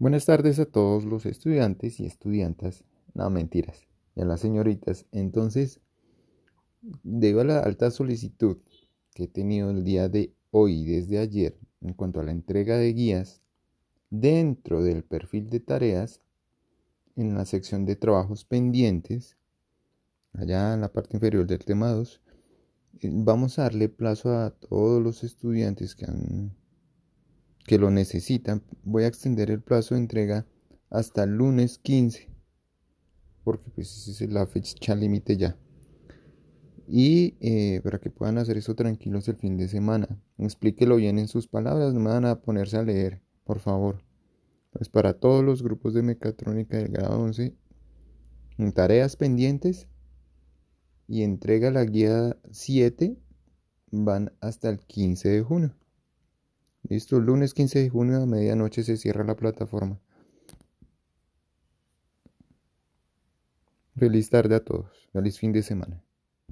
Buenas tardes a todos los estudiantes y estudiantas. No, mentiras. Y a las señoritas. Entonces, debido a la alta solicitud que he tenido el día de hoy desde ayer en cuanto a la entrega de guías, dentro del perfil de tareas, en la sección de trabajos pendientes, allá en la parte inferior del tema 2, eh, vamos a darle plazo a todos los estudiantes que han que lo necesitan, voy a extender el plazo de entrega hasta el lunes 15, porque pues es la fecha límite ya. Y eh, para que puedan hacer eso tranquilos el fin de semana. Explíquelo bien en sus palabras, no me van a ponerse a leer, por favor. Pues para todos los grupos de mecatrónica del grado 11, en tareas pendientes y entrega la guía 7 van hasta el 15 de junio. Listo, lunes 15 de junio a medianoche se cierra la plataforma. Feliz tarde a todos. Feliz fin de semana.